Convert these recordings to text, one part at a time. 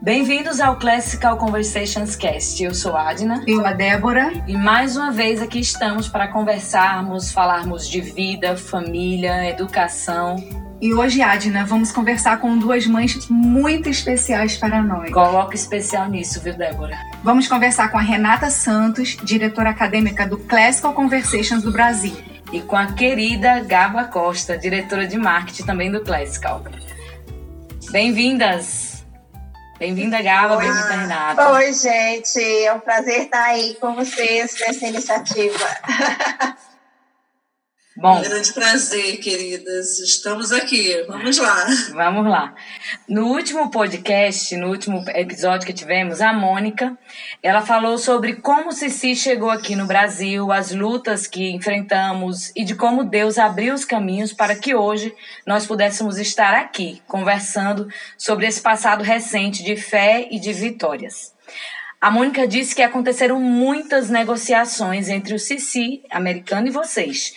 Bem-vindos ao Classical Conversations Cast. Eu sou a Adna. Eu, a Débora. E mais uma vez aqui estamos para conversarmos, falarmos de vida, família, educação. E hoje, Adna, vamos conversar com duas mães muito especiais para nós. Coloca especial nisso, viu, Débora? Vamos conversar com a Renata Santos, diretora acadêmica do Classical Conversations do Brasil. E com a querida Gaba Costa, diretora de marketing também do Classical. Bem-vindas! Bem-vinda, Gaba, bem-vinda, Renata. Oi, gente, é um prazer estar aí com vocês nessa iniciativa. Bom, um grande prazer, queridas. Estamos aqui. Vamos lá. Vamos lá. No último podcast, no último episódio que tivemos, a Mônica, ela falou sobre como Cici chegou aqui no Brasil, as lutas que enfrentamos e de como Deus abriu os caminhos para que hoje nós pudéssemos estar aqui conversando sobre esse passado recente de fé e de vitórias. A Mônica disse que aconteceram muitas negociações entre o Cici, americano, e vocês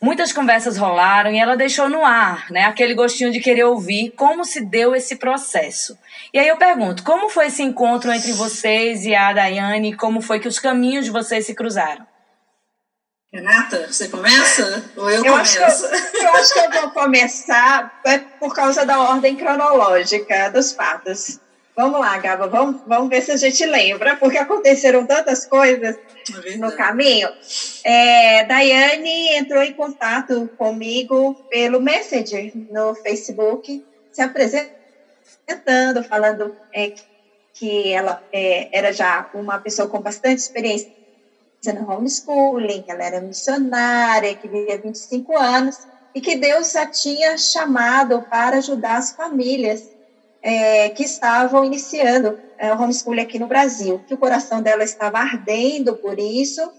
Muitas conversas rolaram e ela deixou no ar, né, aquele gostinho de querer ouvir como se deu esse processo. E aí eu pergunto, como foi esse encontro entre vocês e a Daiane? Como foi que os caminhos de vocês se cruzaram? Renata, você começa ou eu, eu começo? Acho eu, eu acho que eu vou começar é por causa da ordem cronológica dos fatos. Vamos lá, Gaba, vamos, vamos ver se a gente lembra, porque aconteceram tantas coisas é no caminho. É, Daiane entrou em contato comigo pelo Messenger no Facebook, se apresentando, falando é, que ela é, era já uma pessoa com bastante experiência no homeschooling, que ela era missionária, que vivia 25 anos, e que Deus a tinha chamado para ajudar as famílias é, que estavam iniciando é, o homeschooling aqui no Brasil, que o coração dela estava ardendo por isso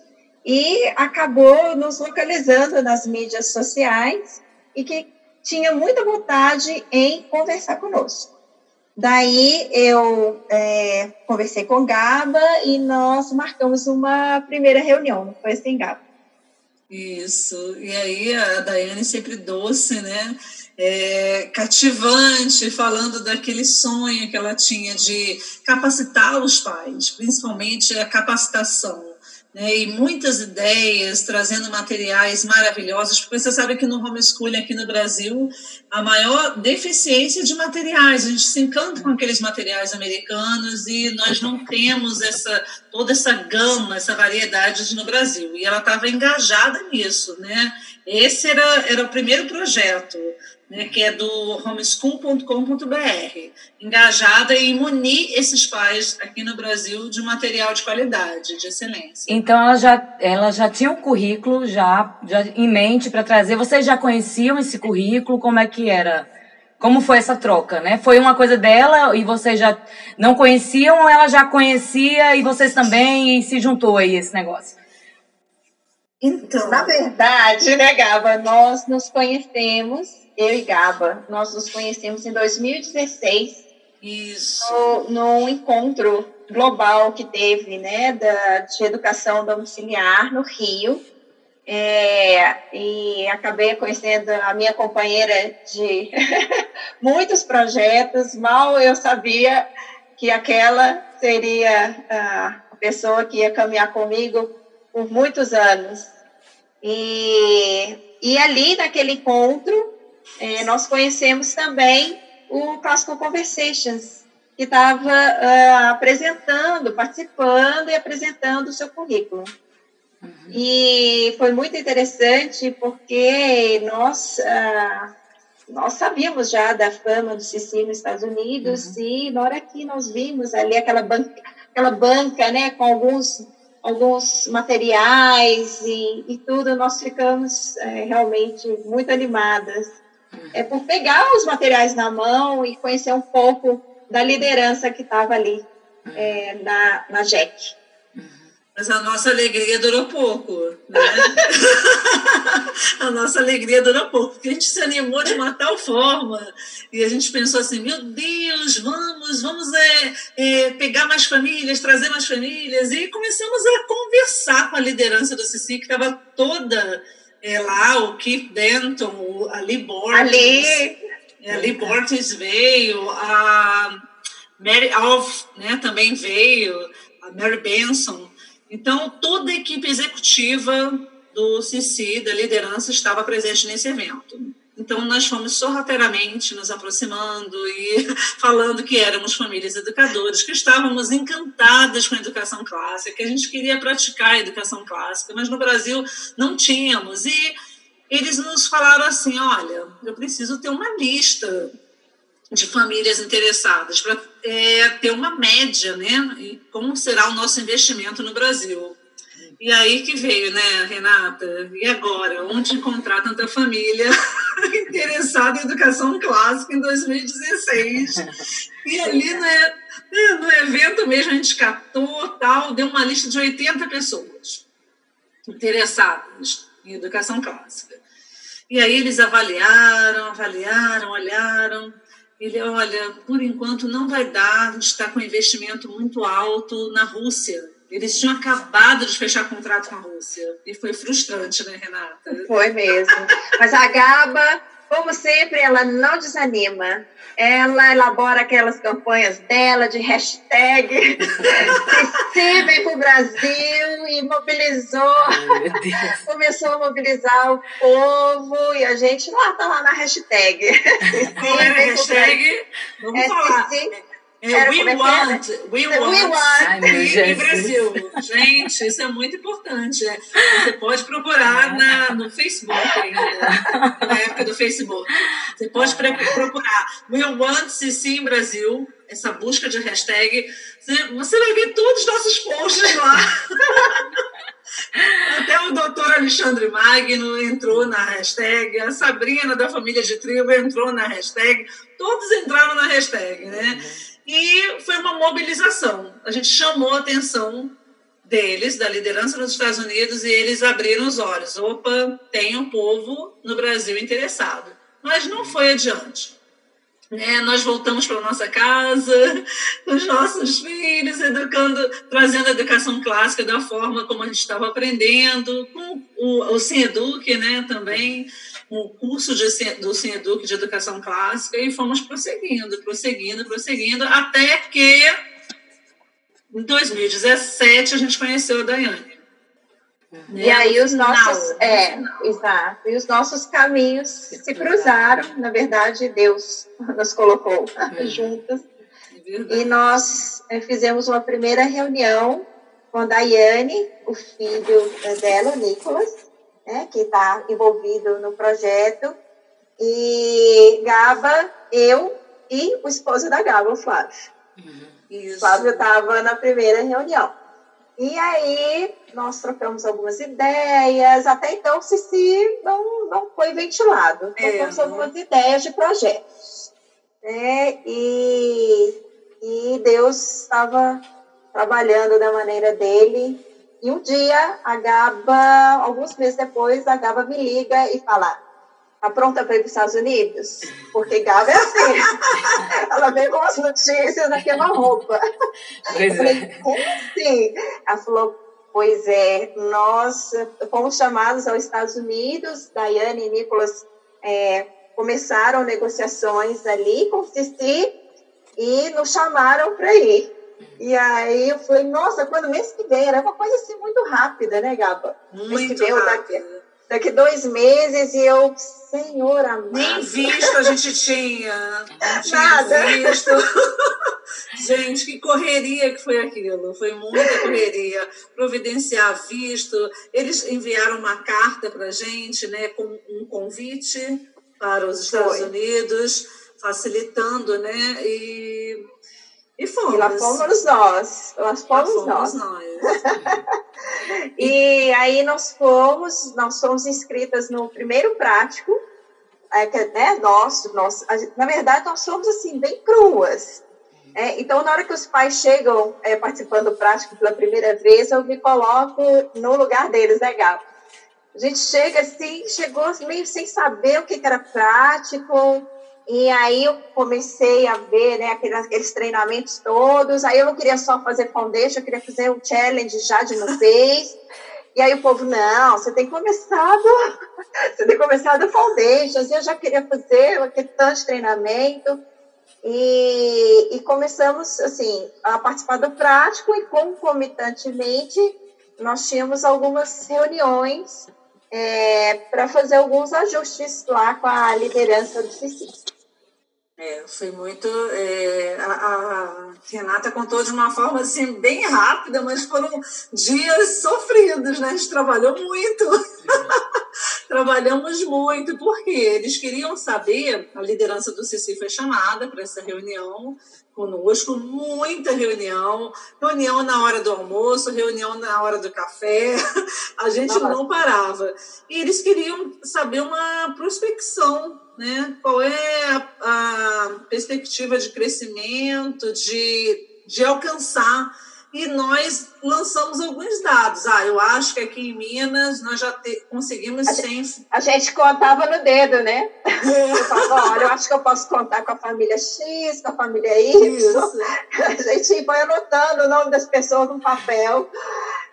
e acabou nos localizando nas mídias sociais e que tinha muita vontade em conversar conosco. Daí eu é, conversei com Gaba e nós marcamos uma primeira reunião, não foi assim, Gaba? Isso, e aí a Daiane sempre doce, né? É, cativante, falando daquele sonho que ela tinha de capacitar os pais, principalmente a capacitação. Né, e muitas ideias, trazendo materiais maravilhosos, porque você sabe que no homeschooling aqui no Brasil, a maior deficiência de materiais, a gente se encanta com aqueles materiais americanos e nós não temos essa toda essa gama, essa variedade no Brasil. E ela estava engajada nisso, né? Esse era, era o primeiro projeto né, que é do homeschool.com.br, engajada em munir esses pais aqui no Brasil de material de qualidade, de excelência. Então ela já, ela já tinha um currículo já, já em mente para trazer. Vocês já conheciam esse currículo? Como é que era? Como foi essa troca, né? Foi uma coisa dela e vocês já não conheciam ou ela já conhecia e vocês também e se juntou aí esse negócio? Então, na verdade, né, Gaba, nós nos conhecemos eu e Gaba, nós nos conhecemos em 2016. Isso. No, num encontro global que teve, né, da, de educação domiciliar no Rio. É, e acabei conhecendo a minha companheira de muitos projetos. Mal eu sabia que aquela seria a pessoa que ia caminhar comigo por muitos anos. E, e ali, naquele encontro, é, nós conhecemos também o Classical Conversations, que estava uh, apresentando, participando e apresentando o seu currículo. Uhum. E foi muito interessante porque nós, uh, nós sabíamos já da fama do Cici nos Estados Unidos uhum. e na hora que nós vimos ali aquela banca, aquela banca né, com alguns, alguns materiais e, e tudo, nós ficamos é, realmente muito animadas é por pegar os materiais na mão e conhecer um pouco da liderança que estava ali é, na, na JEC. Mas a nossa alegria durou pouco, né? a nossa alegria durou pouco, porque a gente se animou de uma tal forma e a gente pensou assim, meu Deus, vamos, vamos é, é, pegar mais famílias, trazer mais famílias e começamos a conversar com a liderança do CICI, que estava toda é lá o Keith Denton, a Lee Borges. Ali. A Lee Borges veio, a, Mary Alf né, também veio, a Mary Benson. Então, toda a equipe executiva do CICI, da liderança, estava presente nesse evento. Então, nós fomos sorrateiramente nos aproximando e falando que éramos famílias educadoras, que estávamos encantadas com a educação clássica, que a gente queria praticar a educação clássica, mas no Brasil não tínhamos. E eles nos falaram assim: olha, eu preciso ter uma lista de famílias interessadas para é, ter uma média, né? E como será o nosso investimento no Brasil. E aí que veio, né, Renata? E agora? Onde encontrar tanta família interessada em educação clássica em 2016? E ali né, no evento mesmo a gente captou, tal, deu uma lista de 80 pessoas interessadas em educação clássica. E aí eles avaliaram, avaliaram, olharam. Ele, olha, por enquanto não vai dar, está com investimento muito alto na Rússia eles tinham acabado de fechar contrato com a Rússia. E foi frustrante, né, Renata? Foi mesmo. Mas a Gaba, como sempre, ela não desanima. Ela elabora aquelas campanhas dela de hashtag se vem para o Brasil e mobilizou. Começou a mobilizar o povo e a gente lá tá lá na hashtag. Qual era a hashtag? Vamos falar. É, we, want, we, want, we want, Ai, e, Brasil. Gente, isso é muito importante. É. Você pode procurar na, no Facebook ainda, na época do Facebook. Você pode procurar We Want CC em Brasil, essa busca de hashtag. Você vai ver todos os nossos posts lá. Até o doutor Alexandre Magno entrou na hashtag, a Sabrina da família de tribo entrou na hashtag, todos entraram na hashtag, né? E foi uma mobilização. A gente chamou a atenção deles, da liderança nos Estados Unidos, e eles abriram os olhos. Opa, tem um povo no Brasil interessado. Mas não foi adiante. Né? Nós voltamos para nossa casa, os nossos filhos, educando, trazendo a educação clássica da forma como a gente estava aprendendo, com o, o Cineduc né, também um curso de, do Cineduc de Educação Clássica e fomos prosseguindo, prosseguindo, prosseguindo, até que em 2017 a gente conheceu a Daiane. Né? E aí os nossos, é, exato, e os nossos caminhos se cruzaram, na verdade Deus nos colocou é. juntas. É e nós é, fizemos uma primeira reunião com a Daiane, o filho dela, o Nicolas, né, que está envolvido no projeto, e Gaba, eu e o esposo da Gaba, o Flávio. Uhum. Flávio estava na primeira reunião. E aí nós trocamos algumas ideias, até então o Cici não, não foi ventilado. É, trocamos é, algumas ideias de projetos. Né? E, e Deus estava trabalhando da maneira dele e um dia, a Gaba, alguns meses depois, a Gaba me liga e fala: Tá pronta para ir para os Estados Unidos? Porque Gaba é assim. Ela veio com as notícias naquela roupa. Pois falei, é. como assim? Ela falou: Pois é, nós fomos chamados aos Estados Unidos, Daiane e Nicolas é, começaram negociações ali com o Cici e nos chamaram para ir. E aí eu falei, nossa, quando mês que vem? Era uma coisa assim muito rápida, né, Gaba? Muito mês que vem, daqui, daqui dois meses e eu, senhor amado. Nem visto a gente tinha. Não tinha Nada. visto. gente, que correria que foi aquilo. Foi muita correria. Providenciar visto. Eles enviaram uma carta para gente, né, com um convite para os Estados foi. Unidos, facilitando, né, e e fomos. E lá fomos nós. Nós fomos, fomos nós. nós. e aí nós fomos, nós fomos inscritas no primeiro prático, é, que, né, nós, nós, na verdade, nós somos assim, bem cruas. É, então, na hora que os pais chegam é, participando do prático pela primeira vez, eu me coloco no lugar deles, né, Gabi? A gente chega assim, chegou meio sem saber o que, que era prático, e aí eu comecei a ver né, aqueles, aqueles, treinamentos todos. Aí eu não queria só fazer foundation, eu queria fazer um challenge já de vez. E aí o povo, não, você tem começado, você tem começado foundation. Eu já queria fazer aquele tanto de treinamento. E, e começamos, assim, a participar do prático e concomitantemente nós tínhamos algumas reuniões é, para fazer alguns ajustes lá com a liderança do CICI. É, foi muito. É, a, a, Renata contou de uma forma assim, bem rápida, mas foram dias sofridos, né? A gente trabalhou muito. Trabalhamos muito, porque eles queriam saber, a liderança do CICI foi chamada para essa reunião conosco, muita reunião, reunião na hora do almoço, reunião na hora do café, a gente não parava. E eles queriam saber uma prospecção né? Qual é a, a perspectiva de crescimento, de, de alcançar e nós lançamos alguns dados. Ah, eu acho que aqui em Minas nós já te, conseguimos a 100... Gente, a gente contava no dedo, né? É. Eu falava, olha, eu acho que eu posso contar com a família X, com a família Y. Isso. A gente foi anotando o nome das pessoas no papel.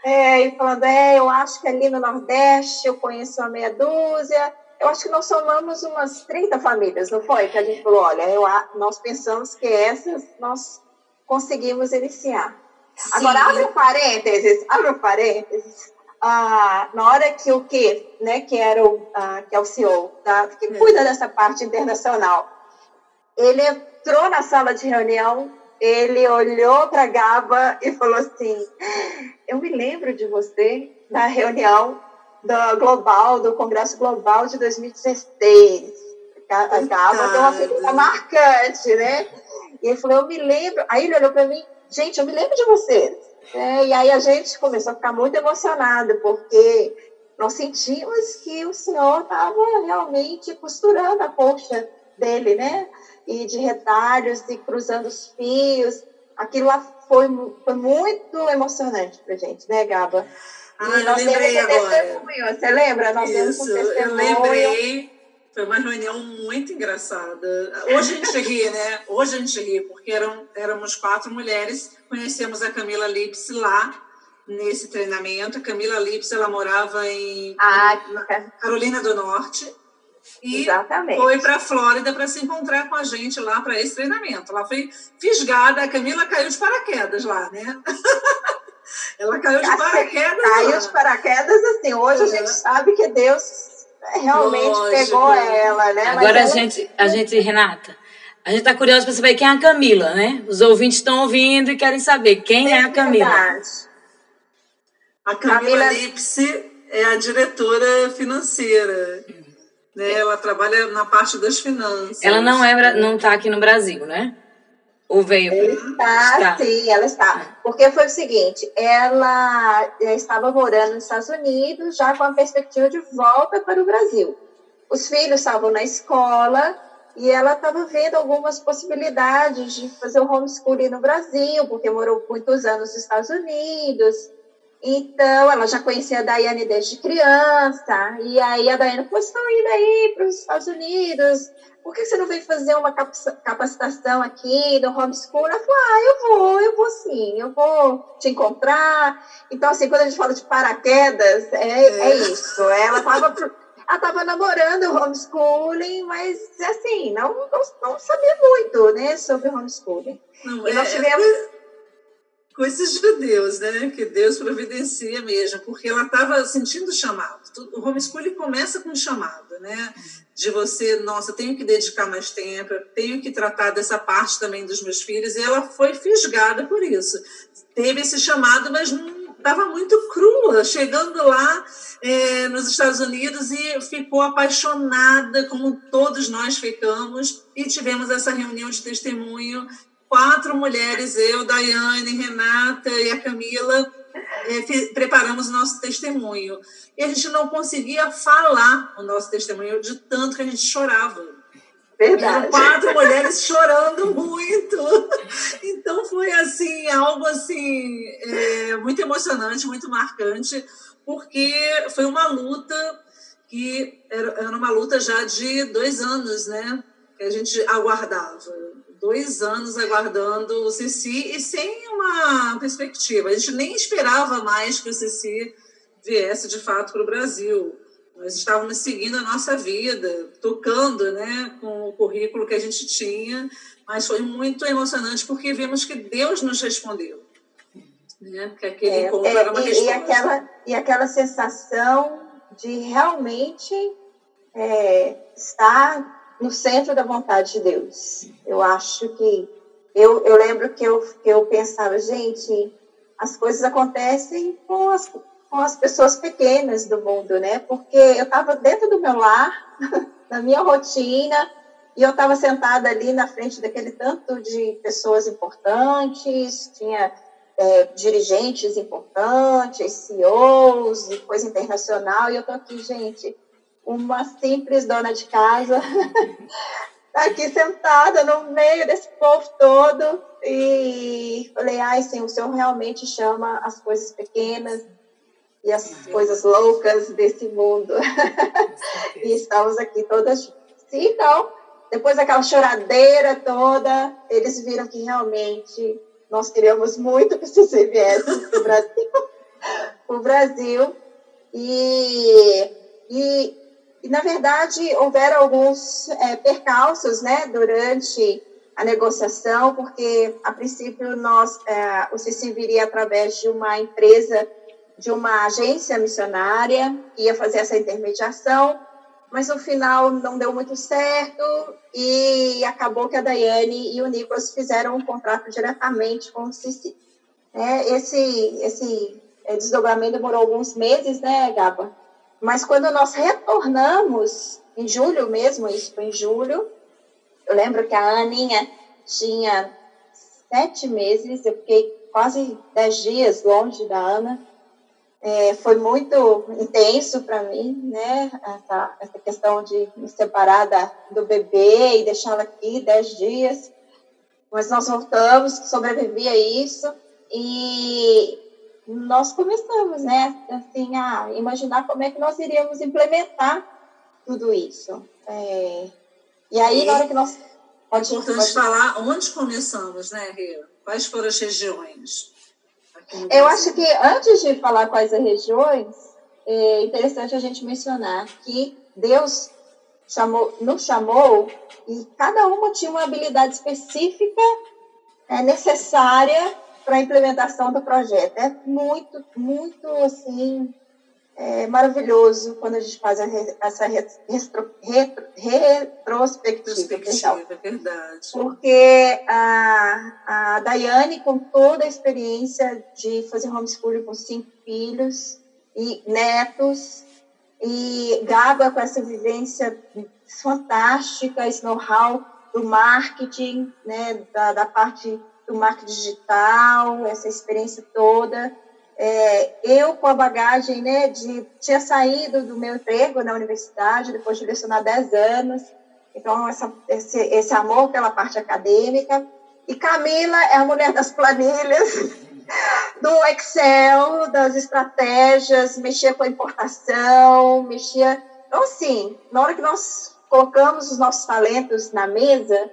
É, e falando, é, eu acho que ali no Nordeste eu conheço uma meia dúzia, eu acho que nós somamos umas 30 famílias, não foi? Que a gente falou, olha, eu, nós pensamos que essas nós conseguimos iniciar. Sim. Agora, abre um parênteses, abre um parênteses. Ah, na hora que o que, né, que era o, ah, que é o CEO, tá, que é. cuida dessa parte internacional, ele entrou na sala de reunião, ele olhou para a Gaba e falou assim, eu me lembro de você na reunião do Global, do Congresso Global de 2016. A Gaba tem uma figura marcante, né? E ele falou, eu me lembro. Aí ele olhou para mim, gente, eu me lembro de vocês. É, e aí a gente começou a ficar muito emocionado, porque nós sentimos que o Senhor estava realmente costurando a colcha dele, né? E de retalhos e cruzando os fios. Aquilo lá foi, foi muito emocionante para gente, né, Gaba? Ah, eu lembrei agora. Você lembra? Nós Isso, eu lembrei. Foi uma reunião muito engraçada. Hoje a gente ri, né? Hoje a gente ri, porque eram, éramos quatro mulheres. Conhecemos a Camila Lips lá, nesse treinamento. A Camila Lips, ela morava em ah, Carolina do Norte. E Exatamente. foi para a Flórida para se encontrar com a gente lá para esse treinamento. Ela foi fisgada, a Camila caiu de paraquedas lá, né? Ela caiu de paraquedas. Caiu de paraquedas, assim. Hoje a gente sabe que Deus realmente Lógico. pegou ela, né? Agora a, gente, a gente, Renata, a gente está curioso para saber quem é a Camila, né? Os ouvintes estão ouvindo e querem saber quem é, é a Camila. Verdade. A Camila, Camila Lipse é a diretora financeira. Né? Ela trabalha na parte das finanças. Ela não é, não está aqui no Brasil, né? Ou veio? Está, está, sim, ela está. Porque foi o seguinte, ela estava morando nos Estados Unidos, já com a perspectiva de volta para o Brasil. Os filhos estavam na escola e ela estava vendo algumas possibilidades de fazer o homeschooling no Brasil, porque morou muitos anos nos Estados Unidos. Então, ela já conhecia a Daiane desde criança, e aí a Daiane, pô, estão indo aí para os Estados Unidos, por que você não vem fazer uma capacitação aqui do homeschool? Ela falou, ah, eu vou, eu vou sim, eu vou te encontrar. Então, assim, quando a gente fala de paraquedas, é, é. é isso. Ela estava ela estava namorando o homeschooling, mas, assim, não, não, não sabia muito, né, sobre homeschooling. Não, e nós é, tivemos... É coisas de Deus, né? Que Deus providencia mesmo, porque ela estava sentindo chamado. O homeschooling começa com um chamado, né? De você, nossa, tenho que dedicar mais tempo, tenho que tratar dessa parte também dos meus filhos, e ela foi fisgada por isso. Teve esse chamado, mas estava muito crua, chegando lá é, nos Estados Unidos e ficou apaixonada, como todos nós ficamos, e tivemos essa reunião de testemunho quatro mulheres, eu, Daiane, Renata e a Camila, é, preparamos o nosso testemunho. E a gente não conseguia falar o nosso testemunho de tanto que a gente chorava. Verdade. Eram quatro mulheres chorando muito. Então foi assim, algo assim, é, muito emocionante, muito marcante, porque foi uma luta que era, era uma luta já de dois anos, né? Que a gente aguardava dois anos aguardando o Ceci e sem uma perspectiva. A gente nem esperava mais que o Ceci viesse de fato para o Brasil. Nós estávamos seguindo a nossa vida, tocando né, com o currículo que a gente tinha, mas foi muito emocionante porque vimos que Deus nos respondeu. Né? Porque aquele é, encontro é, era uma e, resposta. E aquela, e aquela sensação de realmente é, estar no centro da vontade de Deus. Eu acho que. Eu, eu lembro que eu, que eu pensava, gente, as coisas acontecem com as, com as pessoas pequenas do mundo, né? Porque eu estava dentro do meu lar, na minha rotina, e eu estava sentada ali na frente daquele tanto de pessoas importantes, tinha é, dirigentes importantes, CEOs coisa internacional, e eu estou aqui, gente, uma simples dona de casa, aqui sentada no meio desse povo todo, e falei, ai, sim, o Senhor realmente chama as coisas pequenas e as coisas loucas desse mundo. e estamos aqui todas juntas. Então, depois daquela choradeira toda, eles viram que realmente nós queríamos muito que você viesse para o Brasil. o Brasil. E, e, e, na verdade, houveram alguns é, percalços né, durante a negociação, porque, a princípio, nós, é, o CICIM viria através de uma empresa, de uma agência missionária, que ia fazer essa intermediação, mas no final não deu muito certo e acabou que a Daiane e o Nicolas fizeram um contrato diretamente com o Cici. É, esse, esse é, desdobramento demorou alguns meses, né, Gaba? Mas quando nós retornamos, em julho mesmo, isso foi em julho, eu lembro que a Aninha tinha sete meses, eu fiquei quase dez dias longe da Ana, é, foi muito intenso para mim, né? Essa, essa questão de me separar da, do bebê e deixá-la aqui dez dias. Mas nós voltamos, sobrevivi a isso e nós começamos, né? Assim, a imaginar como é que nós iríamos implementar tudo isso. É, e aí, e na hora que nós. Pode, é importante pode... falar onde começamos, né, Ria? Quais foram as regiões? Eu acho que antes de falar quais as regiões, é interessante a gente mencionar que Deus chamou, nos chamou e cada uma tinha uma habilidade específica é, necessária para a implementação do projeto. É muito, muito assim é maravilhoso quando a gente faz essa retro, retro, retrospectiva. Retrospectiva, é verdade. Porque a, a Daiane, com toda a experiência de fazer homeschooling com cinco filhos e netos, e Gaba com essa vivência fantástica, esse know-how do marketing, né, da, da parte do marketing digital, essa experiência toda, é, eu, com a bagagem, né, de tinha saído do meu emprego na universidade, depois de lecionar 10 anos, então essa, esse, esse amor pela parte acadêmica. E Camila é a mulher das planilhas, do Excel, das estratégias, mexia com a importação, mexia. Então, assim, na hora que nós colocamos os nossos talentos na mesa,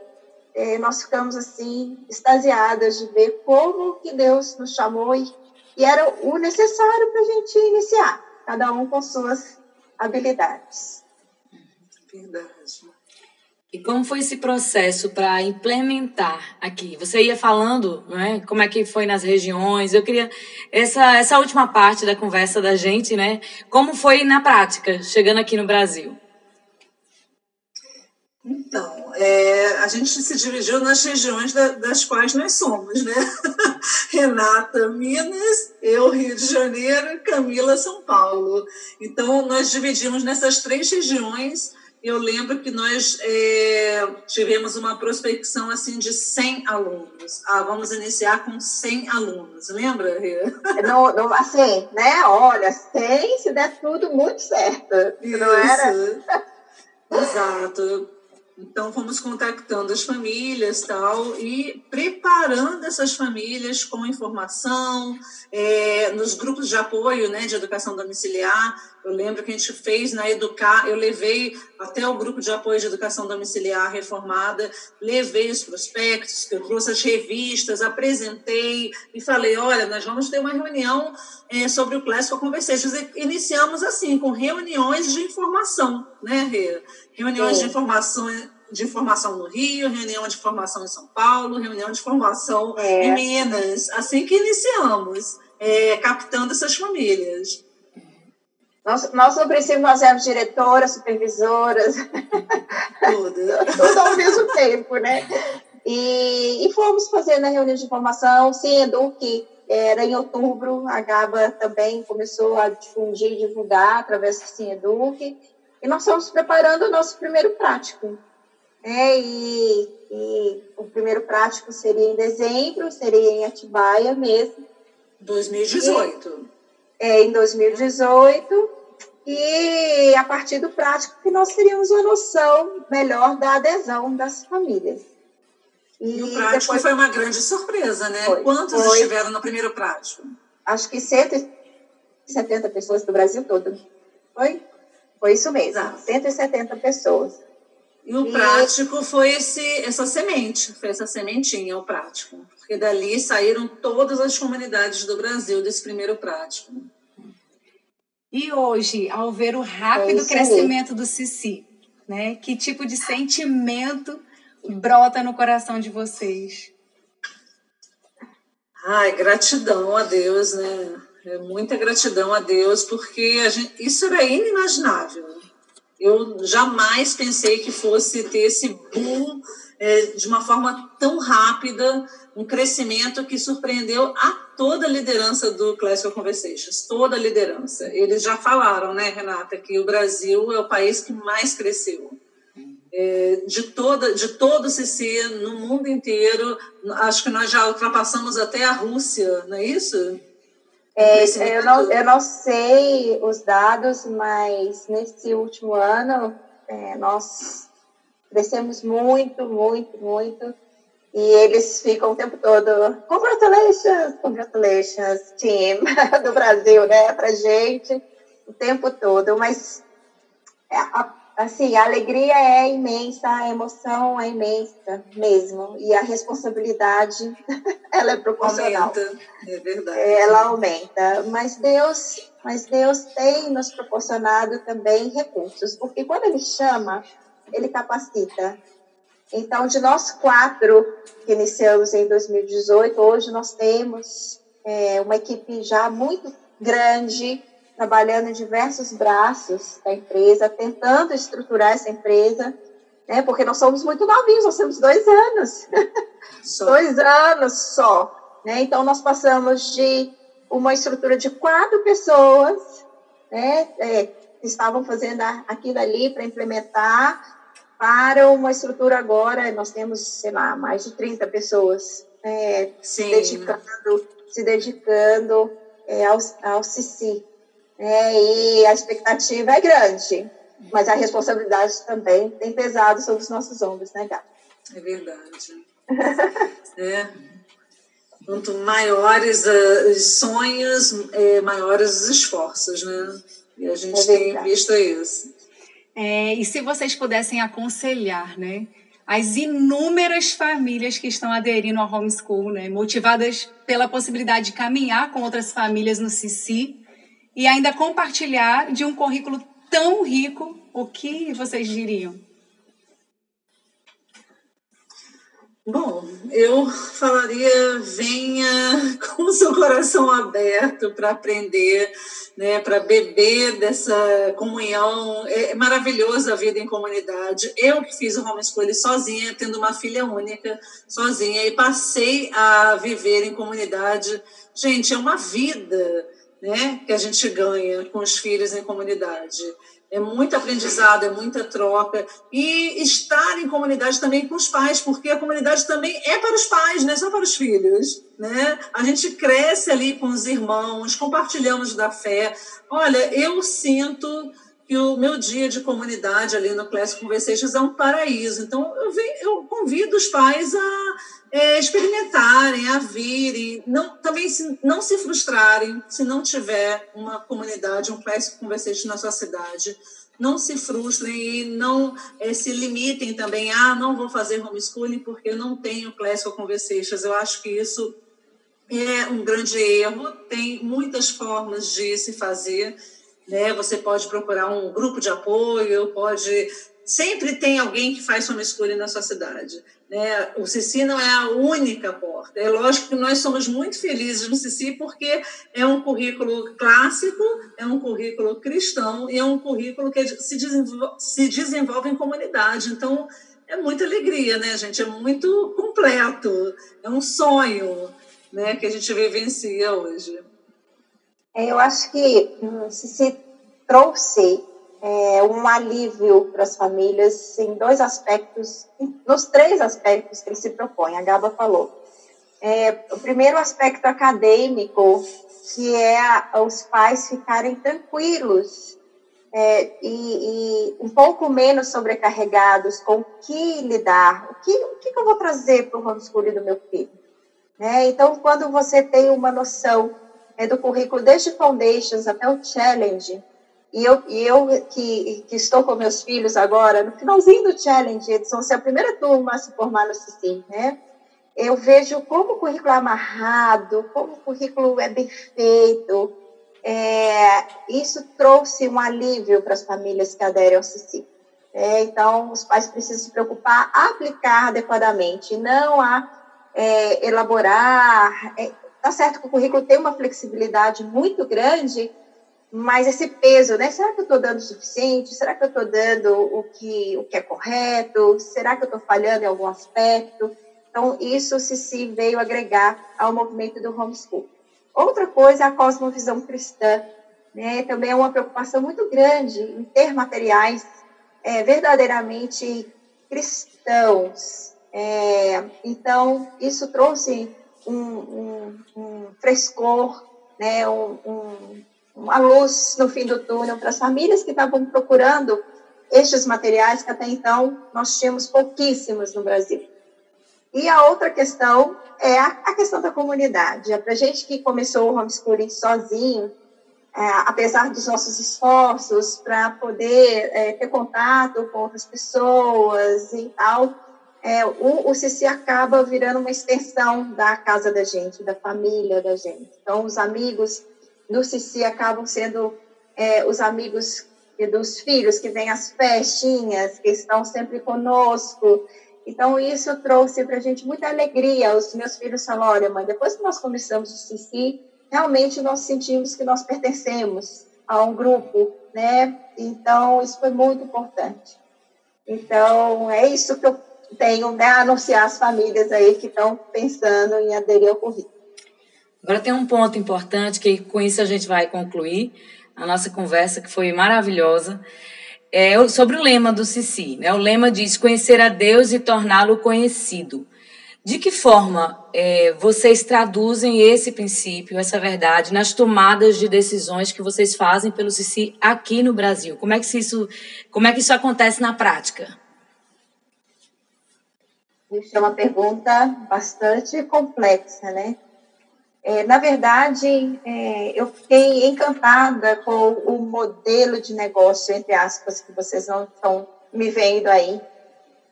é, nós ficamos assim extasiadas de ver como que Deus nos chamou e e era o necessário para a gente iniciar, cada um com suas habilidades. Verdade. E como foi esse processo para implementar aqui? Você ia falando, né? Como é que foi nas regiões? Eu queria essa essa última parte da conversa da gente, né? Como foi na prática, chegando aqui no Brasil? Então, é, a gente se dividiu nas regiões da, das quais nós somos, né? Renata, Minas, eu, Rio de Janeiro, Camila, São Paulo. Então, nós dividimos nessas três regiões. Eu lembro que nós é, tivemos uma prospecção assim de 100 alunos. Ah, vamos iniciar com 100 alunos, lembra, Ria? Não, não, assim, né? Olha, 100 se der tudo muito certo. Isso. Não era? Exato. Então, fomos contactando as famílias tal, e preparando essas famílias com informação, é, nos grupos de apoio né, de educação domiciliar. Eu lembro que a gente fez na Educar, eu levei até o grupo de apoio de educação domiciliar reformada, levei os prospectos, eu trouxe as revistas, apresentei e falei: olha, nós vamos ter uma reunião é, sobre o Classical Conversations. E iniciamos assim, com reuniões de informação, né, Rê? Reuniões Sim. de informação de formação no Rio, reunião de formação em São Paulo, reunião de formação é. em Minas. Assim que iniciamos, é, captando essas famílias. Nós, nós, no princípio, nós éramos diretoras, supervisoras, tudo, tudo ao mesmo tempo, né? E, e fomos fazendo a reunião de formação, sendo que era em outubro, a GABA também começou a difundir, divulgar através do Eduque, e nós estamos preparando o nosso primeiro prático. É, e, e, o primeiro prático seria em dezembro, seria em Atibaia mesmo. 2018. E, é, em 2018. E a partir do prático que nós teríamos uma noção melhor da adesão das famílias. E, e o prático depois... foi uma grande surpresa, né? Foi, Quantos foi. estiveram no primeiro prático? Acho que 170 pessoas do Brasil todo. Foi? Foi isso mesmo, Exato. 170 pessoas. E o e... prático foi esse, essa semente, foi essa sementinha, o prático. Porque dali saíram todas as comunidades do Brasil desse primeiro prático. E hoje, ao ver o rápido crescimento do Cici, né, que tipo de sentimento brota no coração de vocês? Ai, gratidão a Deus, né? É muita gratidão a Deus, porque gente, isso era inimaginável. Eu jamais pensei que fosse ter esse boom é, de uma forma tão rápida, um crescimento que surpreendeu a toda a liderança do Classical Conversations, toda a liderança. Eles já falaram, né, Renata, que o Brasil é o país que mais cresceu. É, de, toda, de todo o CC no mundo inteiro, acho que nós já ultrapassamos até a Rússia, não é isso? É, eu, não, eu não sei os dados, mas nesse último ano é, nós crescemos muito, muito, muito. E eles ficam o tempo todo, congratulations, congratulations, team do Brasil, né, pra gente, o tempo todo. Mas é, a, assim, a alegria é imensa, a emoção é imensa mesmo, e a responsabilidade, ela é proporcional. Aumenta, é verdade. Ela aumenta, mas Deus, mas Deus tem nos proporcionado também recursos, porque quando Ele chama, Ele capacita. Então, de nós quatro que iniciamos em 2018, hoje nós temos é, uma equipe já muito grande, trabalhando em diversos braços da empresa, tentando estruturar essa empresa, né? Porque nós somos muito novinhos, nós temos dois anos, dois anos só, né? Então nós passamos de uma estrutura de quatro pessoas, né? É, que estavam fazendo aquilo ali para implementar, para uma estrutura agora, nós temos, sei lá, mais de 30 pessoas é, se dedicando, se dedicando é, ao, ao CICI, é, e a expectativa é grande, mas a responsabilidade também tem pesado sobre os nossos ombros, né, Gabi? É verdade. é. Quanto maiores uh, os sonhos, é, maiores os esforços, né? E a gente é tem visto isso. É, e se vocês pudessem aconselhar, né? As inúmeras famílias que estão aderindo ao homeschool, né? Motivadas pela possibilidade de caminhar com outras famílias no CICI, e ainda compartilhar de um currículo tão rico, o que vocês diriam? Bom, eu falaria venha com o seu coração aberto para aprender, né, para beber dessa comunhão. É maravilhoso a vida em comunidade. Eu que fiz o homeschooling sozinha, tendo uma filha única, sozinha, e passei a viver em comunidade. Gente, é uma vida né, que a gente ganha com os filhos em comunidade. É muito aprendizado, é muita troca. E estar em comunidade também com os pais, porque a comunidade também é para os pais, não é só para os filhos. Né? A gente cresce ali com os irmãos, compartilhamos da fé. Olha, eu sinto que o meu dia de comunidade ali no Classic Conversations é um paraíso. Então, eu, venho, eu convido os pais a é, experimentarem, a virem, não, também se, não se frustrarem se não tiver uma comunidade, um Classic Conversation na sua cidade. Não se frustrem e não é, se limitem também, ah, não vou fazer homeschooling porque eu não tenho Classical Conversations. Eu acho que isso é um grande erro. Tem muitas formas de se fazer. Né? Você pode procurar um grupo de apoio, pode sempre tem alguém que faz homeschooling na sua cidade. Né? O Cici não é a única porta. É lógico que nós somos muito felizes no Cici porque é um currículo clássico, é um currículo cristão e é um currículo que se desenvolve, se desenvolve em comunidade. Então, é muita alegria, né, gente? É muito completo. É um sonho né, que a gente vivencia hoje. É, eu acho que o Cici trouxe é, um alívio para as famílias em dois aspectos, nos três aspectos que ele se propõe, a Gaba falou. É, o primeiro aspecto acadêmico, que é a, os pais ficarem tranquilos é, e, e, um pouco menos sobrecarregados com o que lidar, o que, o que eu vou trazer para o homeschooling do meu filho. Né? Então, quando você tem uma noção é, do currículo desde Foundations até o Challenge, e eu, e eu que, que, estou com meus filhos agora, no finalzinho do challenge, eles vão ser a primeira turma a se formar no CICIM, né? Eu vejo como o currículo é amarrado, como o currículo é bem feito. É, isso trouxe um alívio para as famílias que aderem ao CICIM. É, então, os pais precisam se preocupar aplicar adequadamente, não a é, elaborar. É, tá certo que o currículo tem uma flexibilidade muito grande, mas esse peso, né? Será que eu estou dando o suficiente? Será que eu estou dando o que, o que é correto? Será que eu estou falhando em algum aspecto? Então, isso se, se veio agregar ao movimento do homeschool. Outra coisa é a cosmovisão cristã. Né? Também é uma preocupação muito grande em ter materiais é, verdadeiramente cristãos. É, então, isso trouxe um, um, um frescor, né? um, um uma luz no fim do túnel para as famílias que estavam procurando estes materiais que até então nós tínhamos pouquíssimos no Brasil. E a outra questão é a, questão da comunidade. É para gente que começou o homeschooling sozinho, é, apesar dos nossos esforços para poder é, ter contato com outras pessoas e tal, é, o, o CC acaba virando uma extensão da casa da gente, da família da gente. Então, os amigos no Cici acabam sendo é, os amigos dos filhos que vêm às festinhas, que estão sempre conosco. Então, isso trouxe para a gente muita alegria. Os meus filhos falam: olha, mãe, depois que nós começamos o Cici, realmente nós sentimos que nós pertencemos a um grupo, né? Então, isso foi muito importante. Então, é isso que eu tenho né, anunciar às famílias aí que estão pensando em aderir ao currículo. Agora tem um ponto importante que com isso a gente vai concluir a nossa conversa que foi maravilhosa. É sobre o lema do Cici. Né? O lema diz conhecer a Deus e torná-lo conhecido. De que forma é, vocês traduzem esse princípio, essa verdade, nas tomadas de decisões que vocês fazem pelo Cici aqui no Brasil? Como é que isso, como é que isso acontece na prática? Isso é uma pergunta bastante complexa, né? É, na verdade, é, eu fiquei encantada com o modelo de negócio, entre aspas, que vocês não estão me vendo aí.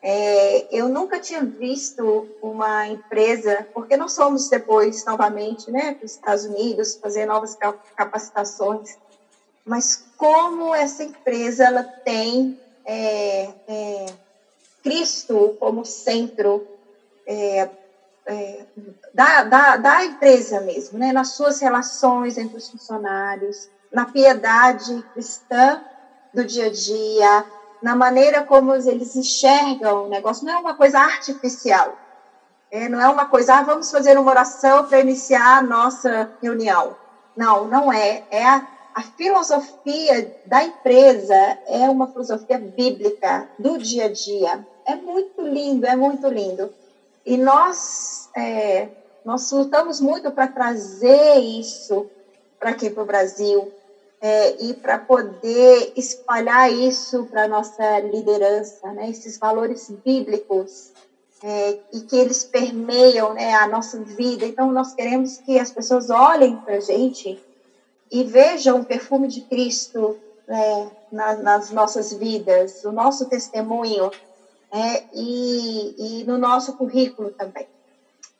É, eu nunca tinha visto uma empresa, porque nós fomos depois, novamente, né, para os Estados Unidos, fazer novas capacitações, mas como essa empresa ela tem é, é, Cristo como centro é, é, da, da, da empresa mesmo, né? nas suas relações entre os funcionários, na piedade cristã do dia a dia, na maneira como eles enxergam o negócio. Não é uma coisa artificial, é, não é uma coisa, ah, vamos fazer uma oração para iniciar a nossa reunião. Não, não é. É a, a filosofia da empresa, é uma filosofia bíblica do dia a dia. É muito lindo, é muito lindo. E nós, é, nós lutamos muito para trazer isso para aqui para o Brasil é, e para poder espalhar isso para nossa liderança, né? esses valores bíblicos é, e que eles permeiam né, a nossa vida. Então, nós queremos que as pessoas olhem para a gente e vejam o perfume de Cristo né, nas, nas nossas vidas, o nosso testemunho é, e, e no nosso currículo também.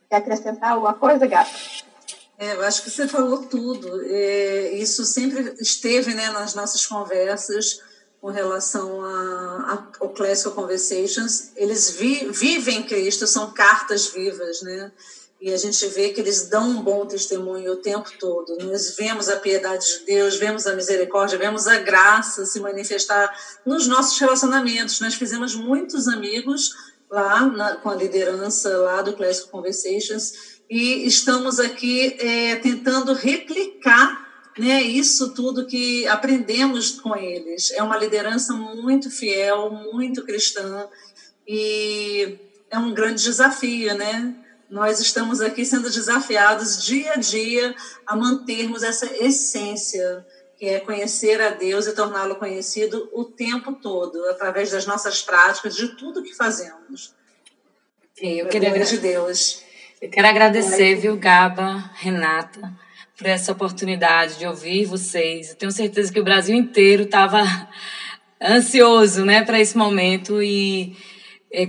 Quer acrescentar alguma coisa, Gata? É, eu acho que você falou tudo. É, isso sempre esteve né, nas nossas conversas. com relação a, a, ao Classical Conversations. Eles vi, vivem Cristo, são cartas vivas, né? E a gente vê que eles dão um bom testemunho o tempo todo. Nós vemos a piedade de Deus, vemos a misericórdia, vemos a graça se manifestar nos nossos relacionamentos. Nós fizemos muitos amigos lá na, com a liderança lá do Classical Conversations e estamos aqui é, tentando replicar né, isso tudo que aprendemos com eles. É uma liderança muito fiel, muito cristã e é um grande desafio, né? Nós estamos aqui sendo desafiados dia a dia a mantermos essa essência, que é conhecer a Deus e torná-lo conhecido o tempo todo, através das nossas práticas, de tudo que fazemos. Eu queria de Deus. Eu quero agradecer, viu, Gaba, Renata, por essa oportunidade de ouvir vocês. Eu tenho certeza que o Brasil inteiro estava ansioso, né, para esse momento e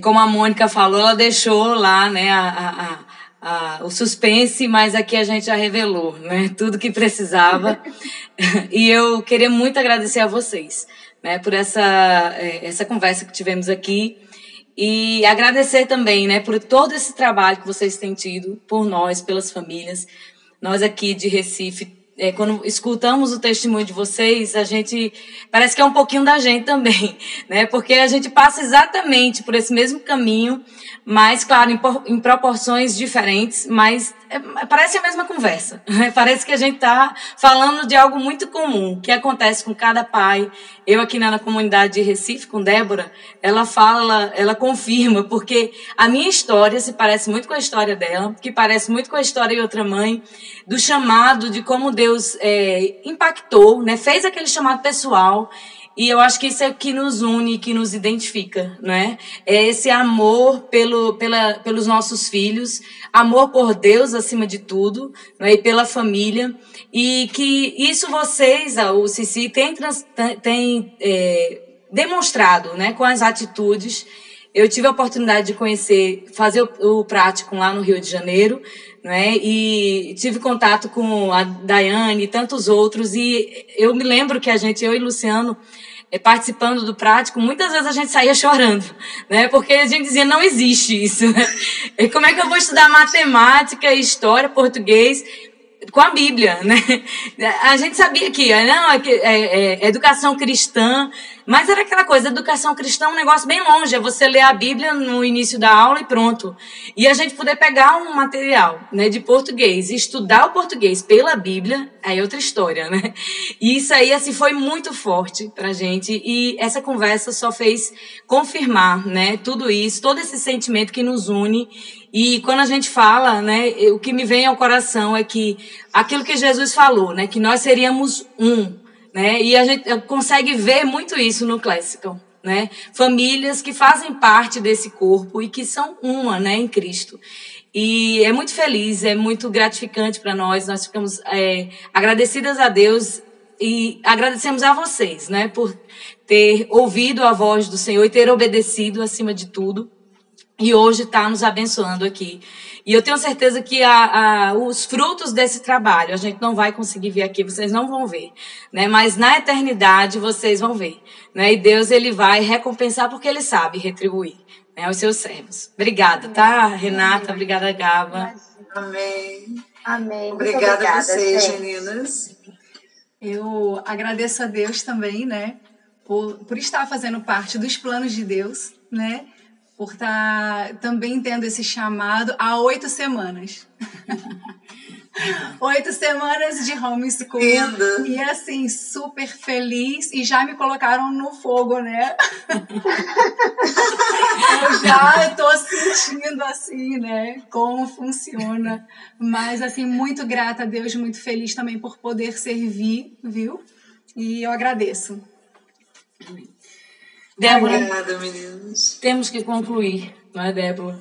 como a Mônica falou, ela deixou lá, né, a, a, a, o suspense, mas aqui a gente já revelou, né, tudo que precisava. e eu queria muito agradecer a vocês, né, por essa eh, essa conversa que tivemos aqui. E agradecer também, né, por todo esse trabalho que vocês têm tido por nós, pelas famílias. Nós aqui de Recife, é, quando escutamos o testemunho de vocês, a gente parece que é um pouquinho da gente também, né? Porque a gente passa exatamente por esse mesmo caminho, mas claro, em, em proporções diferentes, mas é, parece a mesma conversa. Parece que a gente está falando de algo muito comum que acontece com cada pai. Eu aqui na, na comunidade de Recife com Débora, ela fala, ela confirma, porque a minha história se parece muito com a história dela, que parece muito com a história de outra mãe, do chamado de como Deus é, impactou, né? Fez aquele chamado pessoal e eu acho que isso é o que nos une, que nos identifica, né? É esse amor pelo, pela, pelos nossos filhos, amor por Deus acima de tudo, né? e pela família. E que isso vocês, o Cici, tem, tem é, demonstrado, né? Com as atitudes. Eu tive a oportunidade de conhecer, fazer o, o prático lá no Rio de Janeiro, né? E tive contato com a Daiane e tantos outros. E eu me lembro que a gente, eu e Luciano, eh, participando do prático, muitas vezes a gente saía chorando, né? Porque a gente dizia, não existe isso. Né? Como é que eu vou estudar matemática, história, português com a Bíblia, né? A gente sabia que não, é, é, é educação cristã, mas era aquela coisa, educação cristã é um negócio bem longe, é você ler a Bíblia no início da aula e pronto. E a gente poder pegar um material né, de português e estudar o português pela Bíblia, aí é outra história, né? E isso aí, assim, foi muito forte pra gente e essa conversa só fez confirmar, né, tudo isso, todo esse sentimento que nos une e quando a gente fala, né, o que me vem ao coração é que aquilo que Jesus falou, né, que nós seríamos um, né, e a gente consegue ver muito isso no Classical, né, famílias que fazem parte desse corpo e que são uma, né, em Cristo. E é muito feliz, é muito gratificante para nós, nós ficamos é, agradecidas a Deus e agradecemos a vocês, né, por ter ouvido a voz do Senhor e ter obedecido acima de tudo e hoje está nos abençoando aqui. E eu tenho certeza que a, a, os frutos desse trabalho a gente não vai conseguir ver aqui, vocês não vão ver, né? Mas na eternidade vocês vão ver, né? E Deus ele vai recompensar porque ele sabe retribuir, né? Os seus servos. Obrigada, tá, Renata? Obrigada, Gaba. Amém. Amém. Obrigada, obrigada a vocês, gente. meninas. Eu agradeço a Deus também, né? Por, por estar fazendo parte dos planos de Deus, né? Por estar tá também tendo esse chamado há oito semanas. oito semanas de homeschool. Lindo. E assim, super feliz. E já me colocaram no fogo, né? Eu já estou sentindo assim, né? Como funciona. Mas assim, muito grata a Deus, muito feliz também por poder servir, viu? E eu agradeço. Amém. Débora, Obrigada, meninos. Temos que concluir, não é, Débora?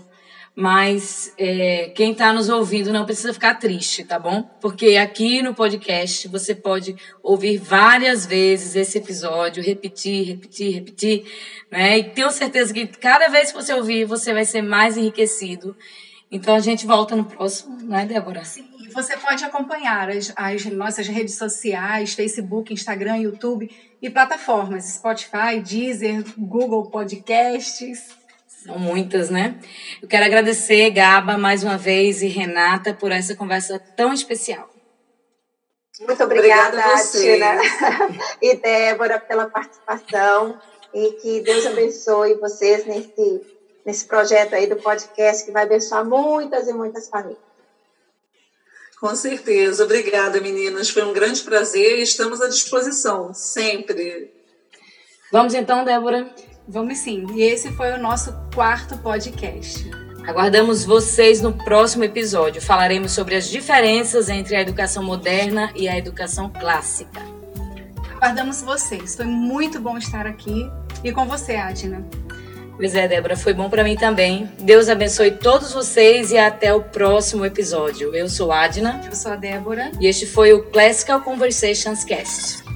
Mas é, quem está nos ouvindo não precisa ficar triste, tá bom? Porque aqui no podcast você pode ouvir várias vezes esse episódio, repetir, repetir, repetir, né? E tenho certeza que cada vez que você ouvir, você vai ser mais enriquecido. Então a gente volta no próximo, não é, Débora? Sim, Você pode acompanhar as, as, nossas redes sociais, Facebook, Instagram, YouTube e plataformas Spotify, Deezer, Google Podcasts. São muitas, né? Eu quero agradecer, Gaba, mais uma vez, e Renata, por essa conversa tão especial. Muito obrigada, obrigada e Débora, pela participação. E que Deus abençoe vocês nesse, nesse projeto aí do podcast, que vai abençoar muitas e muitas famílias. Com certeza. Obrigada, meninas. Foi um grande prazer e estamos à disposição, sempre. Vamos então, Débora? Vamos sim. E esse foi o nosso quarto podcast. Aguardamos vocês no próximo episódio. Falaremos sobre as diferenças entre a educação moderna e a educação clássica. Aguardamos vocês. Foi muito bom estar aqui e com você, Adina. Pois é, Débora, foi bom para mim também. Deus abençoe todos vocês e até o próximo episódio. Eu sou a Adna. Eu sou a Débora. E este foi o Classical Conversations Cast.